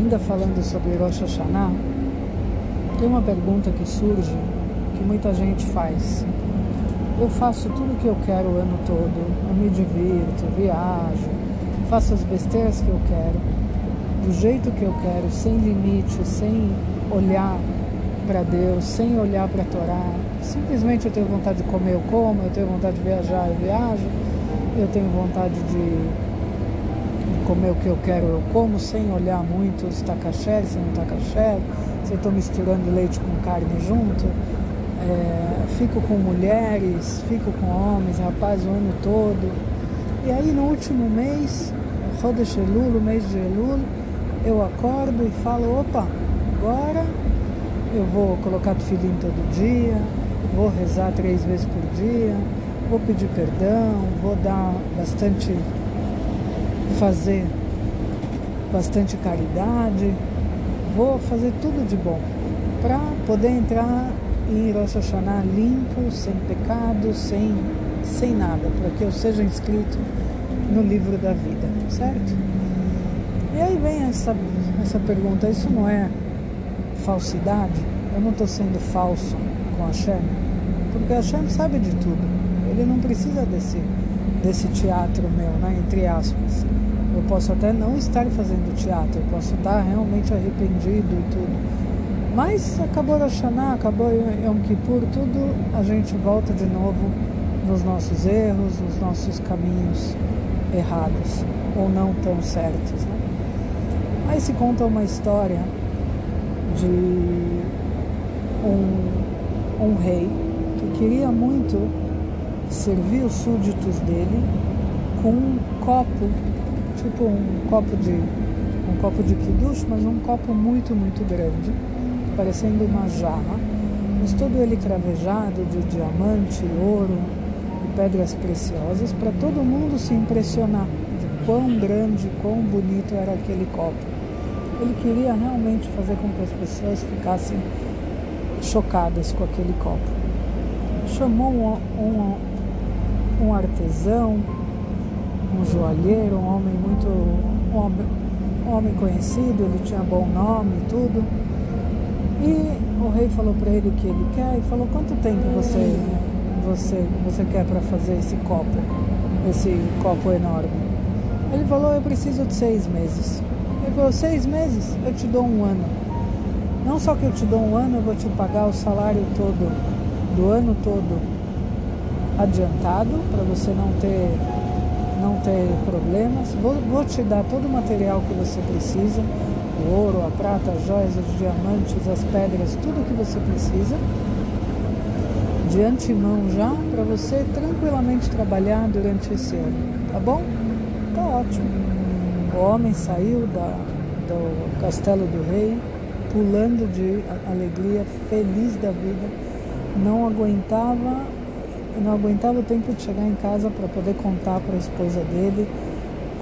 ainda falando sobre Rosh Hashanah, tem uma pergunta que surge que muita gente faz. Eu faço tudo o que eu quero o ano todo, eu me divirto, viajo, faço as besteiras que eu quero, do jeito que eu quero, sem limite, sem olhar para Deus, sem olhar para a Torá. Simplesmente eu tenho vontade de comer, eu como, eu tenho vontade de viajar, eu viajo, eu tenho vontade de comer o que eu quero, eu como, sem olhar muito se está caché, se não está caché, se estou misturando leite com carne junto. É, fico com mulheres, fico com homens, rapaz, o ano todo. E aí no último mês, Rodesh Elul, mês de Elul, eu acordo e falo, opa, agora eu vou colocar filhinho todo dia, vou rezar três vezes por dia, vou pedir perdão, vou dar bastante, fazer bastante caridade, vou fazer tudo de bom para poder entrar em Rosh Hashanah limpo, sem pecado, sem, sem nada, para que eu seja inscrito no livro da vida, certo? E aí vem essa, essa pergunta, isso não é falsidade? Eu não estou sendo falso com Hashem? Porque Hashem sabe de tudo. Ele não precisa desse, desse teatro meu, né? entre aspas. Eu posso até não estar fazendo teatro, eu posso estar realmente arrependido e tudo. Mas acabou Hashanah, acabou Yom Kippur, tudo a gente volta de novo nos nossos erros, nos nossos caminhos errados ou não tão certos. Né? Aí se conta uma história de um, um rei que queria muito servir os súditos dele com um copo, tipo um copo de um copo de kiddush, mas um copo muito, muito grande, parecendo uma jarra, mas todo ele cravejado de diamante, ouro e pedras preciosas, para todo mundo se impressionar de quão grande, quão bonito era aquele copo. Ele queria realmente fazer com que as pessoas ficassem chocadas com aquele copo. Chamou um, um, um artesão, um joalheiro, um homem muito. Um homem, um homem conhecido, ele tinha bom nome e tudo. E o rei falou para ele o que ele quer e falou quanto tempo você, você, você quer para fazer esse copo, esse copo enorme. Ele falou, eu preciso de seis meses. Ele falou, seis meses? Eu te dou um ano. Não só que eu te dou um ano, eu vou te pagar o salário todo, do ano todo adiantado, para você não ter, não ter problemas. Vou, vou te dar todo o material que você precisa, o ouro, a prata, as joias, os diamantes, as pedras, tudo que você precisa, de antemão já, para você tranquilamente trabalhar durante esse ano, tá bom? Tá ótimo. O homem saiu da, do castelo do rei, pulando de alegria, feliz da vida, não aguentava, não aguentava o tempo de chegar em casa para poder contar para a esposa dele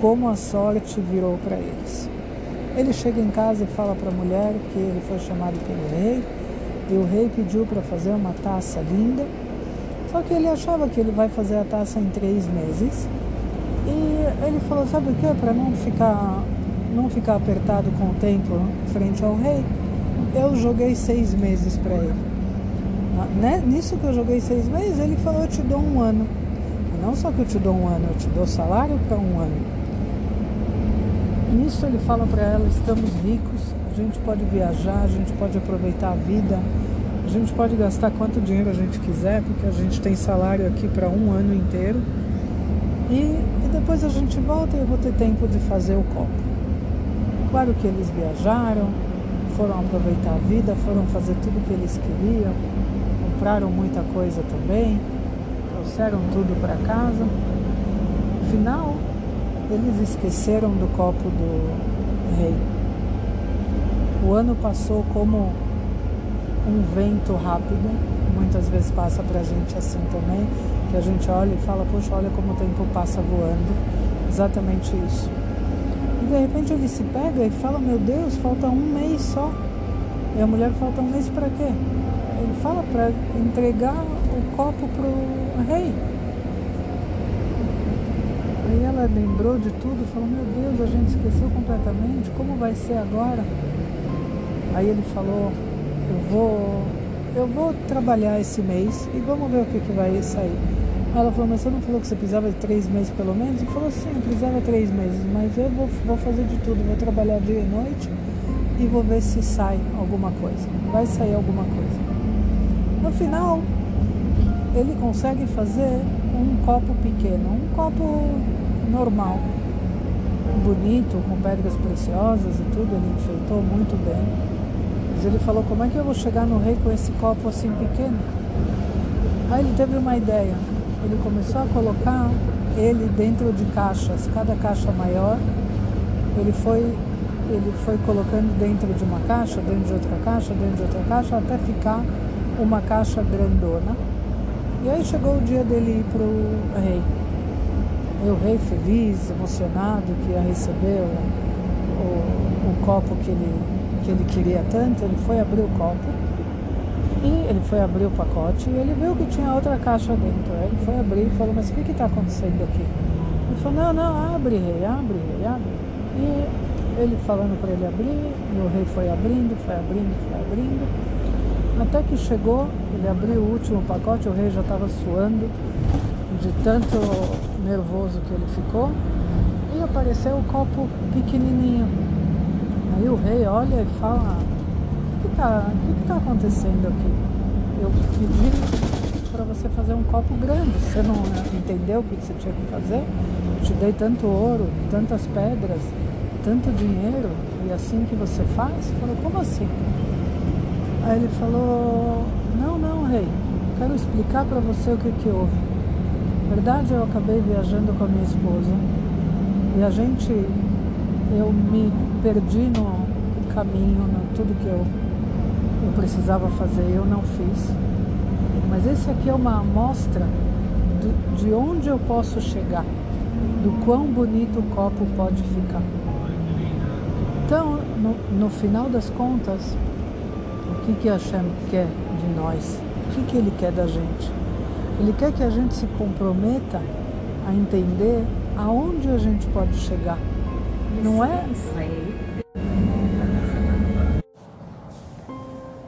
como a sorte virou para eles. Ele chega em casa e fala para a mulher que ele foi chamado pelo rei e o rei pediu para fazer uma taça linda, só que ele achava que ele vai fazer a taça em três meses e ele falou, sabe o que? Para não ficar, não ficar apertado com o tempo frente ao rei, eu joguei seis meses para ele. Né? Nisso que eu joguei seis meses, ele falou, eu te dou um ano. E não só que eu te dou um ano, eu te dou salário para um ano. Nisso ele fala para ela, estamos ricos, a gente pode viajar, a gente pode aproveitar a vida, a gente pode gastar quanto dinheiro a gente quiser, porque a gente tem salário aqui para um ano inteiro. E, e depois a gente volta e eu vou ter tempo de fazer o copo. Claro que eles viajaram, foram aproveitar a vida, foram fazer tudo o que eles queriam, compraram muita coisa também, trouxeram tudo para casa. Final, eles esqueceram do copo do rei. O ano passou como um vento rápido, muitas vezes passa para a gente assim também que a gente olha e fala, poxa, olha como o tempo passa voando. Exatamente isso. E de repente ele se pega e fala, meu Deus, falta um mês só. E a mulher falta um mês para quê? Fala para entregar o copo pro rei. Aí ela ela lembrou de tudo, falou, meu Deus, a gente esqueceu completamente, como vai ser agora? Aí ele falou, eu vou, eu vou trabalhar esse mês e vamos ver o que, que vai sair. Ela falou, mas você não falou que você precisava de três meses pelo menos? Ele falou, sim, precisava três meses, mas eu vou, vou fazer de tudo, vou trabalhar dia e noite e vou ver se sai alguma coisa. Vai sair alguma coisa. No final, ele consegue fazer um copo pequeno, um copo normal, bonito, com pedras preciosas e tudo, ele enfeitou muito bem. Mas ele falou, como é que eu vou chegar no rei com esse copo assim pequeno? Aí ele teve uma ideia. Ele começou a colocar ele dentro de caixas, cada caixa maior. Ele foi, ele foi colocando dentro de uma caixa, dentro de outra caixa, dentro de outra caixa, até ficar uma caixa grandona. E aí chegou o dia dele ir para o rei. E o rei feliz, emocionado, que ia receber o, o, o copo que ele, que ele queria tanto, ele foi abrir o copo e ele foi abrir o pacote e ele viu que tinha outra caixa dentro. Aí ele foi abrir e falou, mas o que está acontecendo aqui? Ele falou, não, não, abre, rei, abre, rei, abre. E ele falando para ele abrir, e o rei foi abrindo, foi abrindo, foi abrindo. Até que chegou, ele abriu o último pacote, o rei já estava suando de tanto nervoso que ele ficou e apareceu o copo pequenininho. Aí o rei olha e fala: O que está que tá acontecendo aqui? Eu pedi para você fazer um copo grande, você não entendeu o que você tinha que fazer? Eu te dei tanto ouro, tantas pedras, tanto dinheiro e assim que você faz? Falou: Como assim? Aí ele falou: Não, não, rei, quero explicar para você o que, que houve. Na verdade, eu acabei viajando com a minha esposa e a gente, eu me perdi no caminho, no tudo que eu, eu precisava fazer, eu não fiz. Mas esse aqui é uma amostra de, de onde eu posso chegar, do quão bonito o copo pode ficar. Então, no, no final das contas, que, que Hashem quer de nós? O que, Ele quer da gente? Ele quer que a gente se comprometa a entender aonde a gente pode chegar. Não é?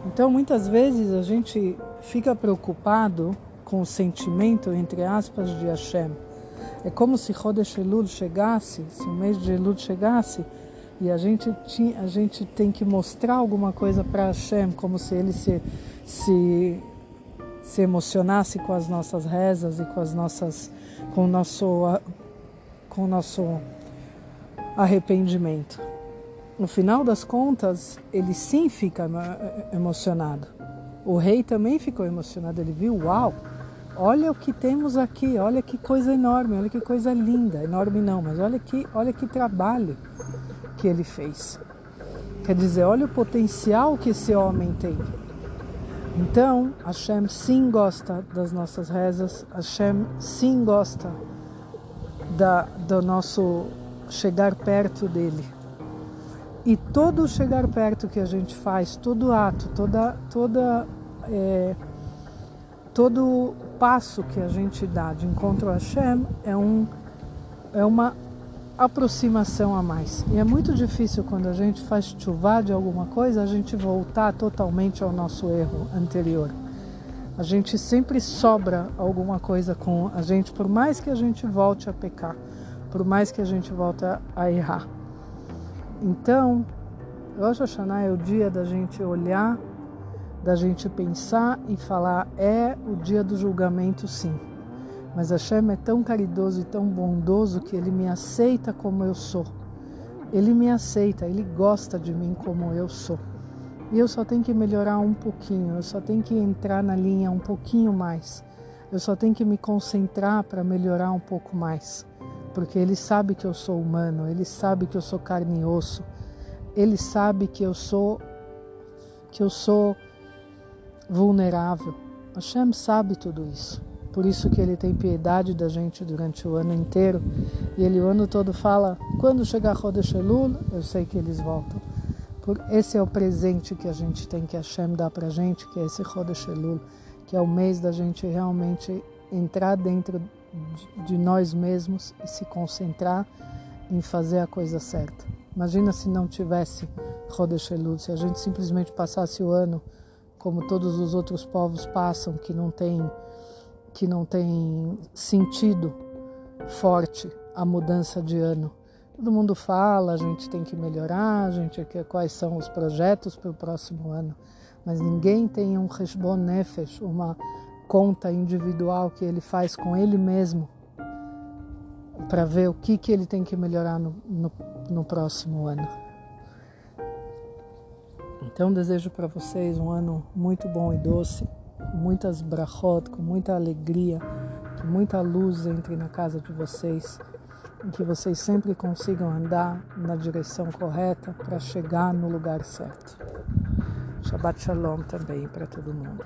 Então, muitas vezes a gente fica preocupado com o sentimento, entre aspas, de Hashem. É como se Chodesh Elul chegasse, se o mês de Elul chegasse, e a gente, tinha, a gente tem que mostrar alguma coisa para Hashem, como se ele se, se, se emocionasse com as nossas rezas e com, as nossas, com, o nosso, com o nosso arrependimento. No final das contas, ele sim fica emocionado. O rei também ficou emocionado. Ele viu, uau, olha o que temos aqui, olha que coisa enorme, olha que coisa linda. Enorme não, mas olha que, olha que trabalho que ele fez. Quer dizer, olha o potencial que esse homem tem. Então, Hashem sim gosta das nossas rezas, Hashem sim gosta da, do nosso chegar perto dele. E todo chegar perto que a gente faz, todo ato, toda, toda, é, todo passo que a gente dá de encontro a Hashem é, um, é uma aproximação a mais. E é muito difícil quando a gente faz chuva de alguma coisa, a gente voltar totalmente ao nosso erro anterior. A gente sempre sobra alguma coisa com a gente, por mais que a gente volte a pecar, por mais que a gente volte a errar. Então, Rosh Hashanah é o dia da gente olhar, da gente pensar e falar: é o dia do julgamento, sim. Mas Hashem é tão caridoso e tão bondoso que ele me aceita como eu sou. Ele me aceita, ele gosta de mim como eu sou. E eu só tenho que melhorar um pouquinho, eu só tenho que entrar na linha um pouquinho mais. Eu só tenho que me concentrar para melhorar um pouco mais. Porque ele sabe que eu sou humano, ele sabe que eu sou carne e osso. Ele sabe que eu sou que eu sou vulnerável. Hashem sabe tudo isso. Por isso que ele tem piedade da gente durante o ano inteiro. E ele o ano todo fala: quando chegar Rodesh Elul, eu sei que eles voltam. Por esse é o presente que a gente tem que Hashem dá pra gente, que é esse Rodesh Elul, que é o mês da gente realmente entrar dentro de nós mesmos e se concentrar em fazer a coisa certa. Imagina se não tivesse Rodesh Elul, se a gente simplesmente passasse o ano como todos os outros povos passam, que não tem que não tem sentido forte a mudança de ano. Todo mundo fala, a gente tem que melhorar, a gente quer quais são os projetos para o próximo ano, mas ninguém tem um Heshbon Nefesh, uma conta individual que ele faz com ele mesmo para ver o que, que ele tem que melhorar no, no, no próximo ano. Então desejo para vocês um ano muito bom e doce, com muitas brachot, com muita alegria, que muita luz entre na casa de vocês, e que vocês sempre consigam andar na direção correta para chegar no lugar certo. Shabbat Shalom também para todo mundo.